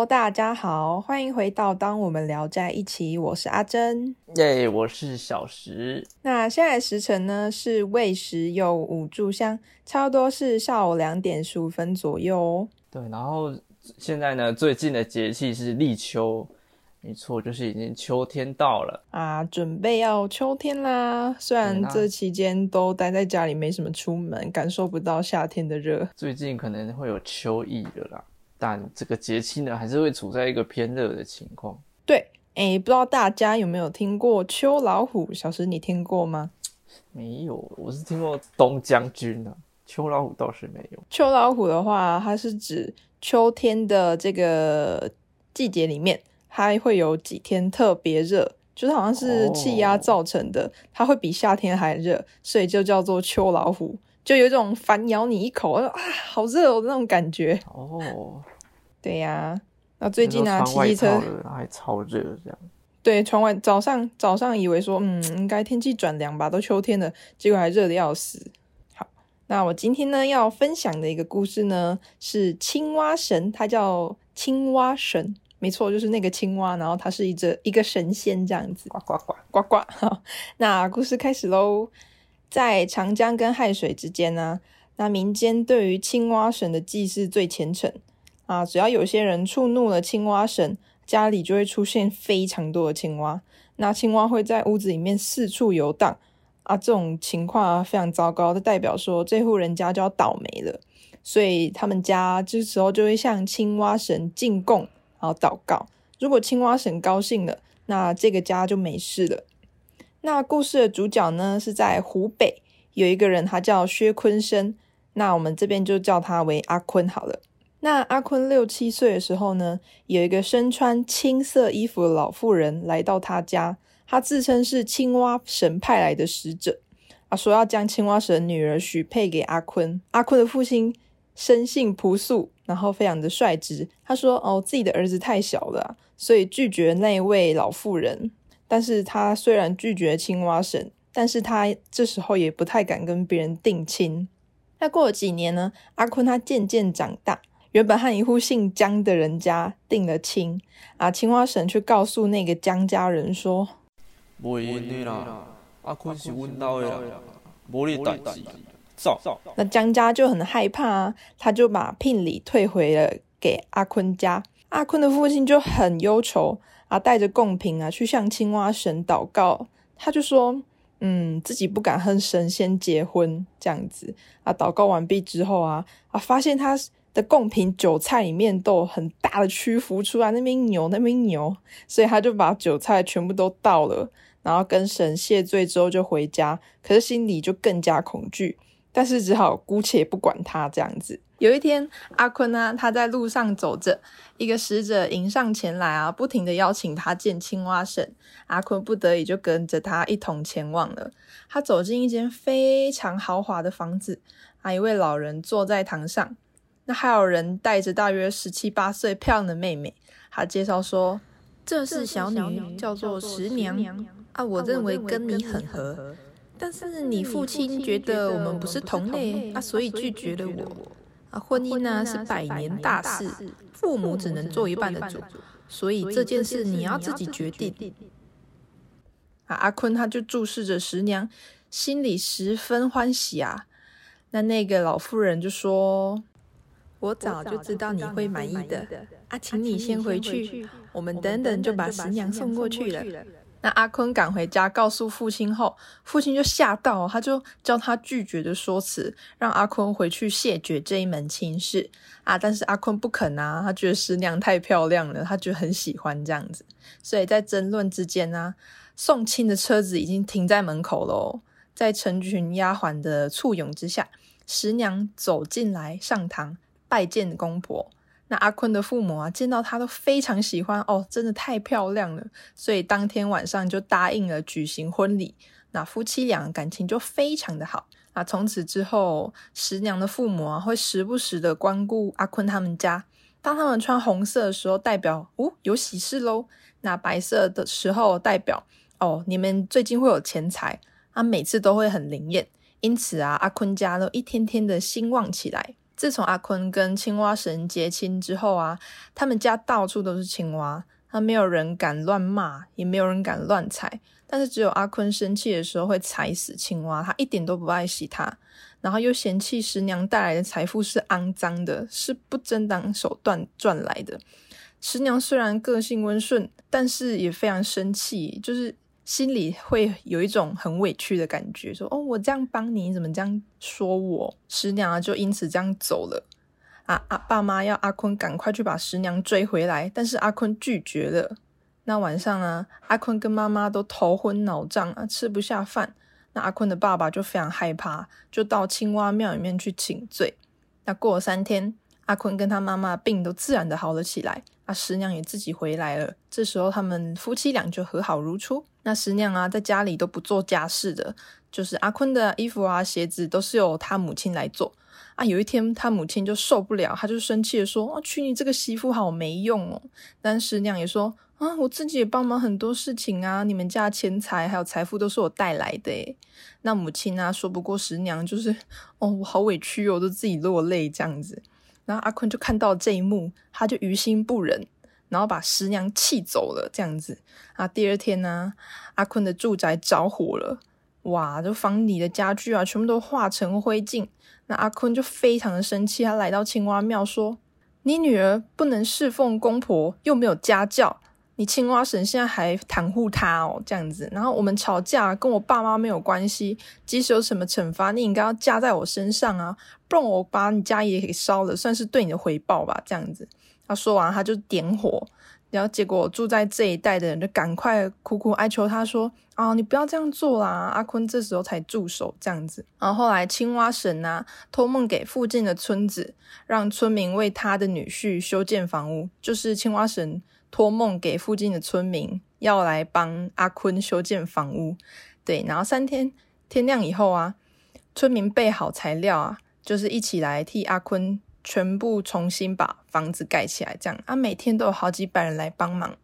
Hello，大家好，欢迎回到《当我们聊在一起》，我是阿珍，耶，我是小石。那现在时辰呢是未时又五炷香，差不多是下午两点十五分左右哦。对，然后现在呢，最近的节气是立秋，没错，就是已经秋天到了啊，准备要秋天啦。虽然这期间都待在家里，没什么出门，感受不到夏天的热。最近可能会有秋意的啦。但这个节气呢，还是会处在一个偏热的情况。对，哎，不知道大家有没有听过秋老虎？小时你听过吗？没有，我是听过东将军的。秋老虎倒是没有。秋老虎的话，它是指秋天的这个季节里面，它会有几天特别热，就是好像是气压造成的，它会比夏天还热，所以就叫做秋老虎。就有一种反咬你一口，啊，好热哦那种感觉。哦，对呀。那最近呢，骑机车还超热这样。对，窗外早上早上以为说，嗯，应该天气转凉吧，都秋天了，结果还热的要死。好，那我今天呢要分享的一个故事呢，是青蛙神，它叫青蛙神，没错，就是那个青蛙，然后它是一只一个神仙这样子。呱呱呱呱呱。好，那故事开始喽。在长江跟汉水之间呢，那民间对于青蛙神的祭祀最虔诚啊。只要有些人触怒了青蛙神，家里就会出现非常多的青蛙。那青蛙会在屋子里面四处游荡啊，这种情况啊非常糟糕，就代表说这户人家就要倒霉了。所以他们家这时候就会向青蛙神进贡，然后祷告。如果青蛙神高兴了，那这个家就没事了。那故事的主角呢，是在湖北有一个人，他叫薛坤生。那我们这边就叫他为阿坤好了。那阿坤六七岁的时候呢，有一个身穿青色衣服的老妇人来到他家，他自称是青蛙神派来的使者，啊，说要将青蛙神女儿许配给阿坤。阿坤的父亲生性朴素，然后非常的率直，他说：“哦，自己的儿子太小了，所以拒绝那位老妇人。”但是他虽然拒绝青蛙神，但是他这时候也不太敢跟别人定亲。那过了几年呢？阿坤他渐渐长大，原本和一户姓江的人家定了亲啊。青蛙神却告诉那个江家人说：“不应啦，阿坤是阮家的啦，无你代志。”走。那江家就很害怕啊，他就把聘礼退回了给阿坤家。阿坤的父亲就很忧愁。啊，带着贡品啊，去向青蛙神祷告。他就说，嗯，自己不敢和神仙结婚这样子。啊，祷告完毕之后啊，啊，发现他的贡品韭菜里面都有很大的蛆浮出来，那边扭那边扭，所以他就把韭菜全部都倒了，然后跟神谢罪之后就回家。可是心里就更加恐惧，但是只好姑且不管他这样子。有一天，阿坤呢，他在路上走着，一个使者迎上前来啊，不停的邀请他见青蛙神。阿坤不得已就跟着他一同前往了。他走进一间非常豪华的房子，啊，一位老人坐在堂上，那还有人带着大约十七八岁漂亮的妹妹。他介绍说：“这是小女，叫做十娘啊，我认为跟你很合，但是你父亲觉得我们不是同类啊，所以拒绝了我。”啊，婚姻呢是百年大事，父母只能做一半的主，所以这件事你要自己决定。啊，阿坤他就注视着十娘，心里十分欢喜啊。那那个老妇人就说：“我早就知道你会满意的，啊，请你先回去，我们等等就把十娘送过去了。”那阿坤赶回家告诉父亲后，父亲就吓到，他就教他拒绝的说辞，让阿坤回去谢绝这一门亲事啊。但是阿坤不肯啊，他觉得师娘太漂亮了，他就很喜欢这样子。所以在争论之间呢，送亲的车子已经停在门口喽。在成群丫鬟的簇拥之下，十娘走进来上堂拜见公婆。那阿坤的父母啊，见到他都非常喜欢哦，真的太漂亮了，所以当天晚上就答应了举行婚礼。那夫妻俩感情就非常的好。那从此之后，十娘的父母啊，会时不时的光顾阿坤他们家。当他们穿红色的时候，代表哦有喜事喽；那白色的时候，代表哦你们最近会有钱财。啊，每次都会很灵验，因此啊，阿坤家都一天天的兴旺起来。自从阿坤跟青蛙神结亲之后啊，他们家到处都是青蛙，他没有人敢乱骂，也没有人敢乱踩。但是只有阿坤生气的时候会踩死青蛙，他一点都不爱惜它，然后又嫌弃十娘带来的财富是肮脏的，是不正当手段赚来的。十娘虽然个性温顺，但是也非常生气，就是心里会有一种很委屈的感觉，说：“哦，我这样帮你，你怎么这样说我？”十娘啊，就因此这样走了。啊啊，爸妈要阿坤赶快去把十娘追回来，但是阿坤拒绝了。那晚上呢，阿坤跟妈妈都头昏脑胀啊，吃不下饭。那阿坤的爸爸就非常害怕，就到青蛙庙里面去请罪。那过了三天，阿坤跟他妈妈病都自然的好了起来，啊，十娘也自己回来了。这时候他们夫妻俩就和好如初。那十娘啊，在家里都不做家事的，就是阿坤的衣服啊、鞋子都是由他母亲来做。啊，有一天他母亲就受不了，他就生气的说：“啊，娶你这个媳妇好没用哦。”但十娘也说。啊，我自己也帮忙很多事情啊！你们家钱财还有财富都是我带来的那母亲啊，说不过十娘，就是哦，我好委屈哦，都自己落泪这样子。然后阿坤就看到这一幕，他就于心不忍，然后把十娘气走了这样子。啊，第二天呢，阿坤的住宅着火了，哇，就房里的家具啊，全部都化成灰烬。那阿坤就非常的生气，他来到青蛙庙说：“你女儿不能侍奉公婆，又没有家教。”你青蛙神现在还袒护他哦，这样子。然后我们吵架跟我爸妈没有关系，即使有什么惩罚，你应该要加在我身上啊，不然我把你家也给烧了，算是对你的回报吧。这样子，他说完他就点火，然后结果住在这一带的人就赶快苦苦哀求他说：“啊，你不要这样做啦！”阿坤这时候才住手，这样子。然后后来青蛙神啊托梦给附近的村子，让村民为他的女婿修建房屋，就是青蛙神。托梦给附近的村民，要来帮阿坤修建房屋。对，然后三天天亮以后啊，村民备好材料啊，就是一起来替阿坤全部重新把房子盖起来。这样啊，每天都有好几百人来帮忙。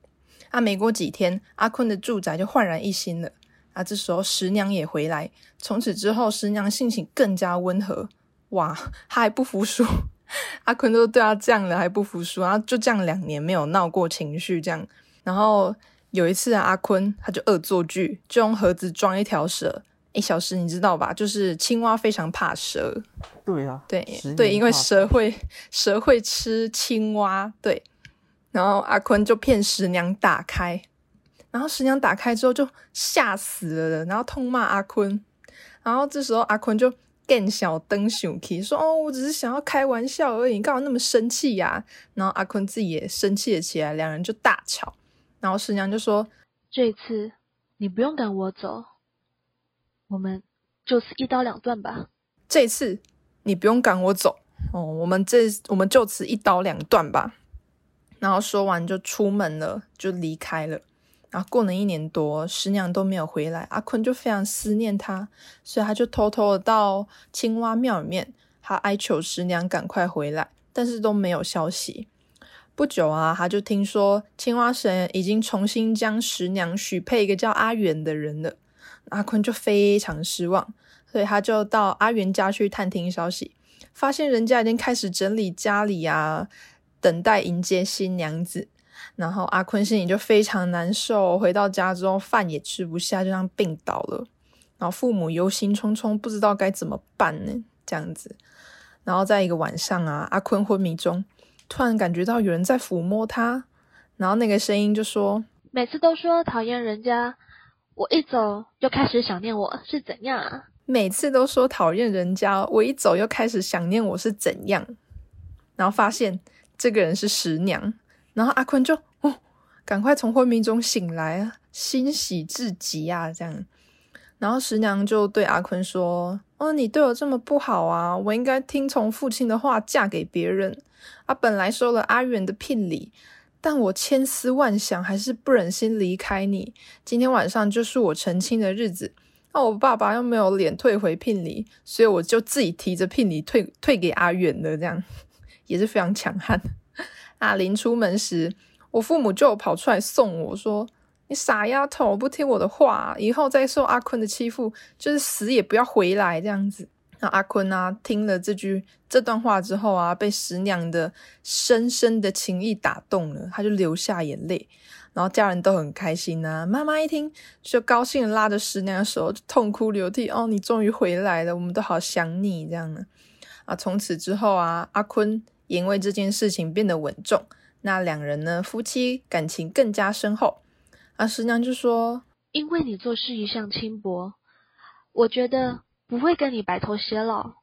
啊，没过几天，阿坤的住宅就焕然一新了。啊，这时候十娘也回来。从此之后，十娘性情更加温和。哇，他还不服输。阿坤都对他这样了还不服输，然后就这样两年没有闹过情绪，这样。然后有一次啊，阿坤他就恶作剧，就用盒子装一条蛇。哎，小石你知道吧？就是青蛙非常怕蛇。对啊，对对，因为蛇会蛇会吃青蛙。对，然后阿坤就骗十娘打开，然后十娘打开之后就吓死了，然后痛骂阿坤。然后这时候阿坤就。更小灯熊 k 说：“哦，我只是想要开玩笑而已，你干嘛那么生气呀？”然后阿坤自己也生气了起来，两人就大吵。然后师娘就说：“这次你不用赶我走，我们就此一刀两断吧。”这次你不用赶我走哦，我们这我们就此一刀两断吧。然后说完就出门了，就离开了。然后过了一年多，十娘都没有回来，阿坤就非常思念她，所以他就偷偷的到青蛙庙里面，他哀求十娘赶快回来，但是都没有消息。不久啊，他就听说青蛙神已经重新将十娘许配一个叫阿元的人了，阿坤就非常失望，所以他就到阿元家去探听消息，发现人家已经开始整理家里啊，等待迎接新娘子。然后阿坤心里就非常难受，回到家之后饭也吃不下，就这样病倒了。然后父母忧心忡忡，不知道该怎么办呢？这样子。然后在一个晚上啊，阿坤昏迷中，突然感觉到有人在抚摸他，然后那个声音就说：“每次都说讨厌人家，我一走又开始想念我是怎样啊？每次都说讨厌人家，我一走又开始想念我是怎样？然后发现这个人是十娘。”然后阿坤就哦，赶快从昏迷中醒来，欣喜至极啊，这样。然后十娘就对阿坤说：“哦，你对我这么不好啊，我应该听从父亲的话，嫁给别人。啊，本来收了阿远的聘礼，但我千思万想，还是不忍心离开你。今天晚上就是我成亲的日子，那我爸爸又没有脸退回聘礼，所以我就自己提着聘礼退退给阿远的，这样 也是非常强悍。”阿林出门时，我父母就跑出来送我说：“你傻丫头，不听我的话，以后再受阿坤的欺负，就是死也不要回来这样子。”那阿坤啊，听了这句这段话之后啊，被十娘的深深的情意打动了，他就流下眼泪。然后家人都很开心呐，妈妈一听就高兴的拉着十娘的手，痛哭流涕。哦，你终于回来了，我们都好想你这样呢。啊，从此之后啊，阿坤因为这件事情变得稳重，那两人呢，夫妻感情更加深厚。啊，十娘就说：“因为你做事一向轻薄，我觉得不会跟你白头偕老，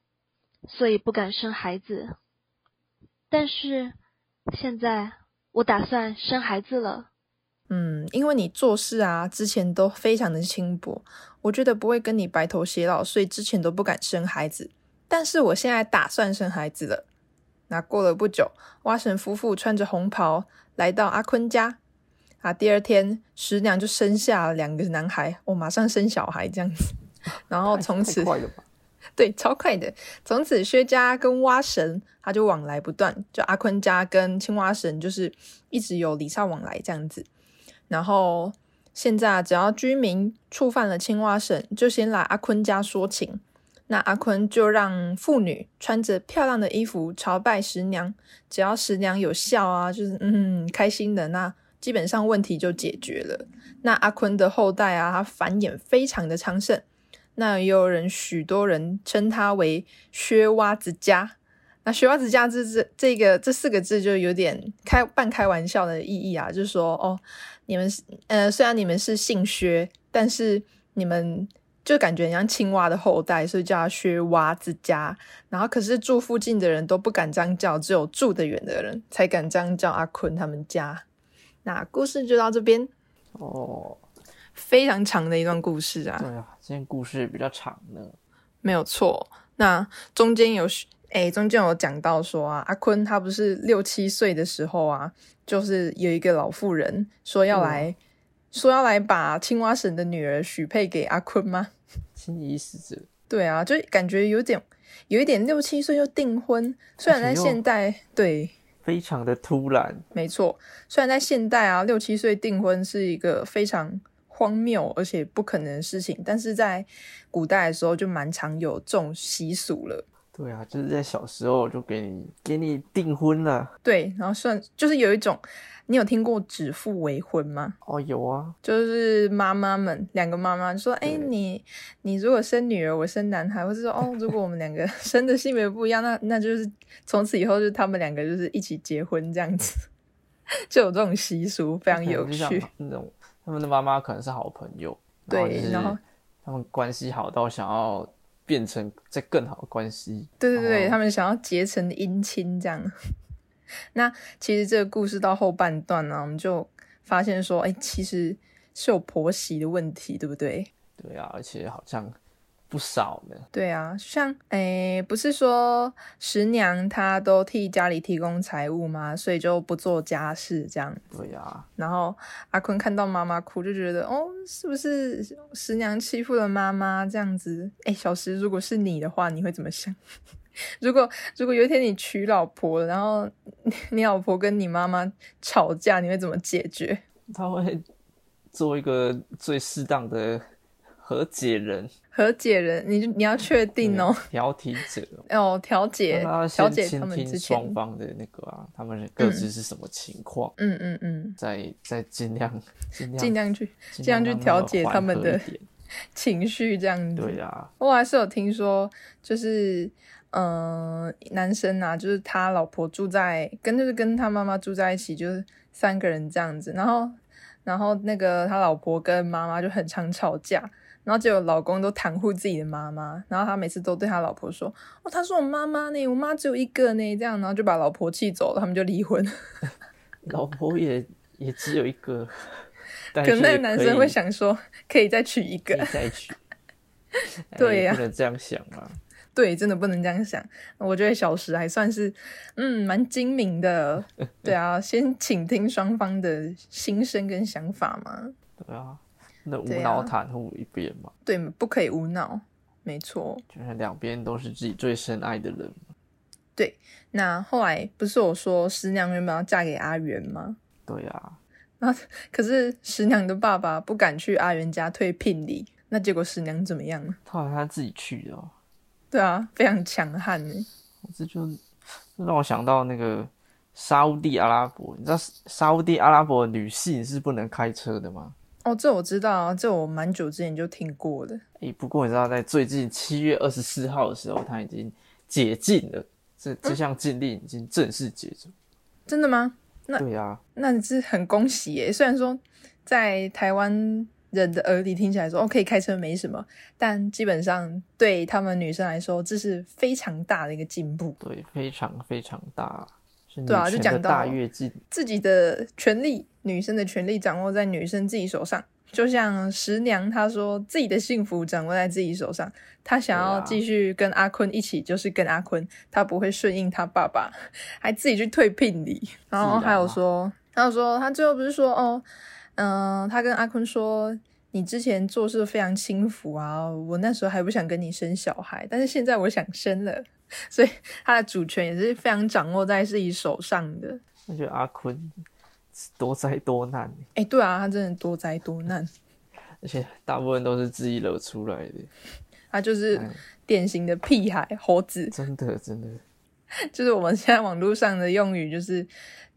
所以不敢生孩子。但是现在我打算生孩子了。”嗯，因为你做事啊，之前都非常的轻薄，我觉得不会跟你白头偕老，所以之前都不敢生孩子。但是我现在打算生孩子了。那过了不久，蛙神夫妇穿着红袍来到阿坤家啊。第二天，十娘就生下了两个男孩，我马上生小孩这样子。然后从此，对，超快的。从此，薛家跟蛙神他就往来不断，就阿坤家跟青蛙神就是一直有礼尚往来这样子。然后现在，只要居民触犯了青蛙神，就先来阿坤家说情。那阿坤就让妇女穿着漂亮的衣服朝拜十娘，只要十娘有笑啊，就是嗯开心的，那基本上问题就解决了。那阿坤的后代啊，他繁衍非常的昌盛。那也有人许多人称他为薛蛙子家。那薛蛙子家这这这个这四个字就有点开半开玩笑的意义啊，就是说哦，你们是呃虽然你们是姓薛，但是你们。就感觉像青蛙的后代，所以叫薛蛙之家。然后可是住附近的人都不敢这样叫，只有住得远的人才敢这样叫阿坤他们家。那故事就到这边哦，非常长的一段故事啊。对啊，今天故事比较长呢。没有错。那中间有哎，中间有讲到说啊，阿坤他不是六七岁的时候啊，就是有一个老妇人说要来。说要来把青蛙神的女儿许配给阿坤吗？轻易死者。对啊，就感觉有点，有一点六七岁就订婚。虽然在现代，对，非常的突然。没错，虽然在现代啊，六七岁订婚是一个非常荒谬而且不可能的事情，但是在古代的时候就蛮常有这种习俗了。对啊，就是在小时候就给你给你订婚了。对，然后算就是有一种。你有听过指腹为婚吗？哦，有啊，就是妈妈们两个妈妈说：“哎，你你如果生女儿，我生男孩，或者说哦，如果我们两个生的性别不一样，那那就是从此以后就他们两个就是一起结婚这样子，就有这种习俗，非常有趣。那种他们的妈妈可能是好朋友，对，然后他们关系好到想要变成在更好的关系，对对对，他们想要结成姻亲这样。那其实这个故事到后半段呢，我们就发现说，哎，其实是有婆媳的问题，对不对？对啊，而且好像不少呢。对啊，像哎，不是说十娘她都替家里提供财物吗？所以就不做家事这样。对啊。然后阿坤看到妈妈哭，就觉得哦，是不是十娘欺负了妈妈这样子？哎，小石，如果是你的话，你会怎么想？如果 如果有一天你娶老婆，然后 你老婆跟你妈妈吵架，你会怎么解决？他会做一个最适当的和解人。和解人，你你要确定哦。调停者哦，调解调解他们之前双方的那个啊，他们各自是什么情况？嗯嗯嗯，再再尽量尽量去尽量去调解他们的情绪，这样子。对呀，我还是有听说，就是。嗯，男生啊，就是他老婆住在跟就是跟他妈妈住在一起，就是三个人这样子。然后，然后那个他老婆跟妈妈就很常吵架，然后结果老公都袒护自己的妈妈，然后他每次都对他老婆说：“哦，他说我妈妈呢，我妈只有一个呢。”这样，然后就把老婆气走了，他们就离婚。老婆也也只有一个，可能那个男生会想说，可以再娶一个，再娶。对呀，不能这样想啊。对，真的不能这样想。我觉得小石还算是，嗯，蛮精明的。对啊，先倾听双方的心声跟想法嘛。对啊，那无脑袒护一边嘛。对，不可以无脑，没错。就是两边都是自己最深爱的人。对，那后来不是我说十娘原本要嫁给阿元吗？对啊。那可是十娘的爸爸不敢去阿元家退聘礼，那结果十娘怎么样？他好像他自己去的。对啊，非常强悍呢。这就让我想到那个沙地阿拉伯，你知道沙地阿拉伯女性是不能开车的吗？哦，这我知道啊，这我蛮久之前就听过的。诶，不过你知道，在最近七月二十四号的时候，它已经解禁了，这这项禁令已经正式解除。真的吗？那对啊，那是很恭喜耶！虽然说在台湾人的耳里听起来说哦可以开车没什么，但基本上对他们女生来说，这是非常大的一个进步。对，非常非常大，对啊就讲到大跃进。自己的权利，女生的权利掌握在女生自己手上。就像十娘她说，自己的幸福掌握在自己手上。她想要继续跟阿坤一起，就是跟阿坤，她不会顺应她爸爸，还自己去退聘礼。然后还有说，还有说，她最后不是说哦，嗯、他跟阿坤说，你之前做事非常轻浮啊，我那时候还不想跟你生小孩，但是现在我想生了，所以他的主权也是非常掌握在自己手上的。我觉得阿坤多灾多难，哎，对啊，他真的多灾多难，而且大部分都是自己惹出来的，他就是哎典型的屁孩猴子，真的真的。就是我们现在网络上的用语，就是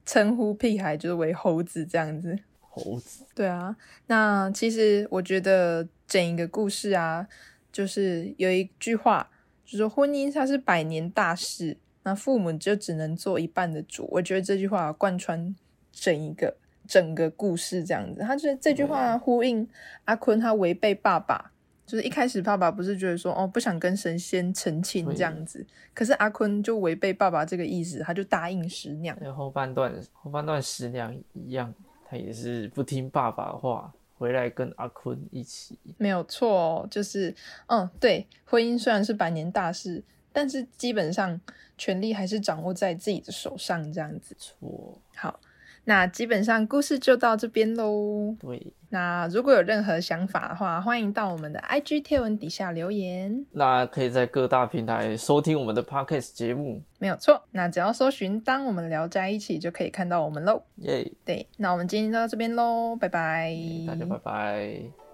称呼屁孩就是为猴子这样子。猴子，对啊，那其实我觉得整一个故事啊，就是有一句话，就是说婚姻它是百年大事，那父母就只能做一半的主。我觉得这句话贯穿整一个整个故事这样子，他是这句话呼应阿坤他违背爸爸。就是一开始爸爸不是觉得说哦不想跟神仙成亲这样子，可是阿坤就违背爸爸这个意思，他就答应十娘。那后半段后半段十娘一样，他也是不听爸爸的话，回来跟阿坤一起。没有错哦，就是嗯，对，婚姻虽然是百年大事，但是基本上权力还是掌握在自己的手上，这样子。错，好，那基本上故事就到这边喽。对。那如果有任何想法的话，欢迎到我们的 IG 贴文底下留言。那可以在各大平台收听我们的 podcast 节目，没有错，那只要搜寻“当我们聊在一起”就可以看到我们喽。耶、对，那我们今天就到这边喽，拜拜。大家拜拜。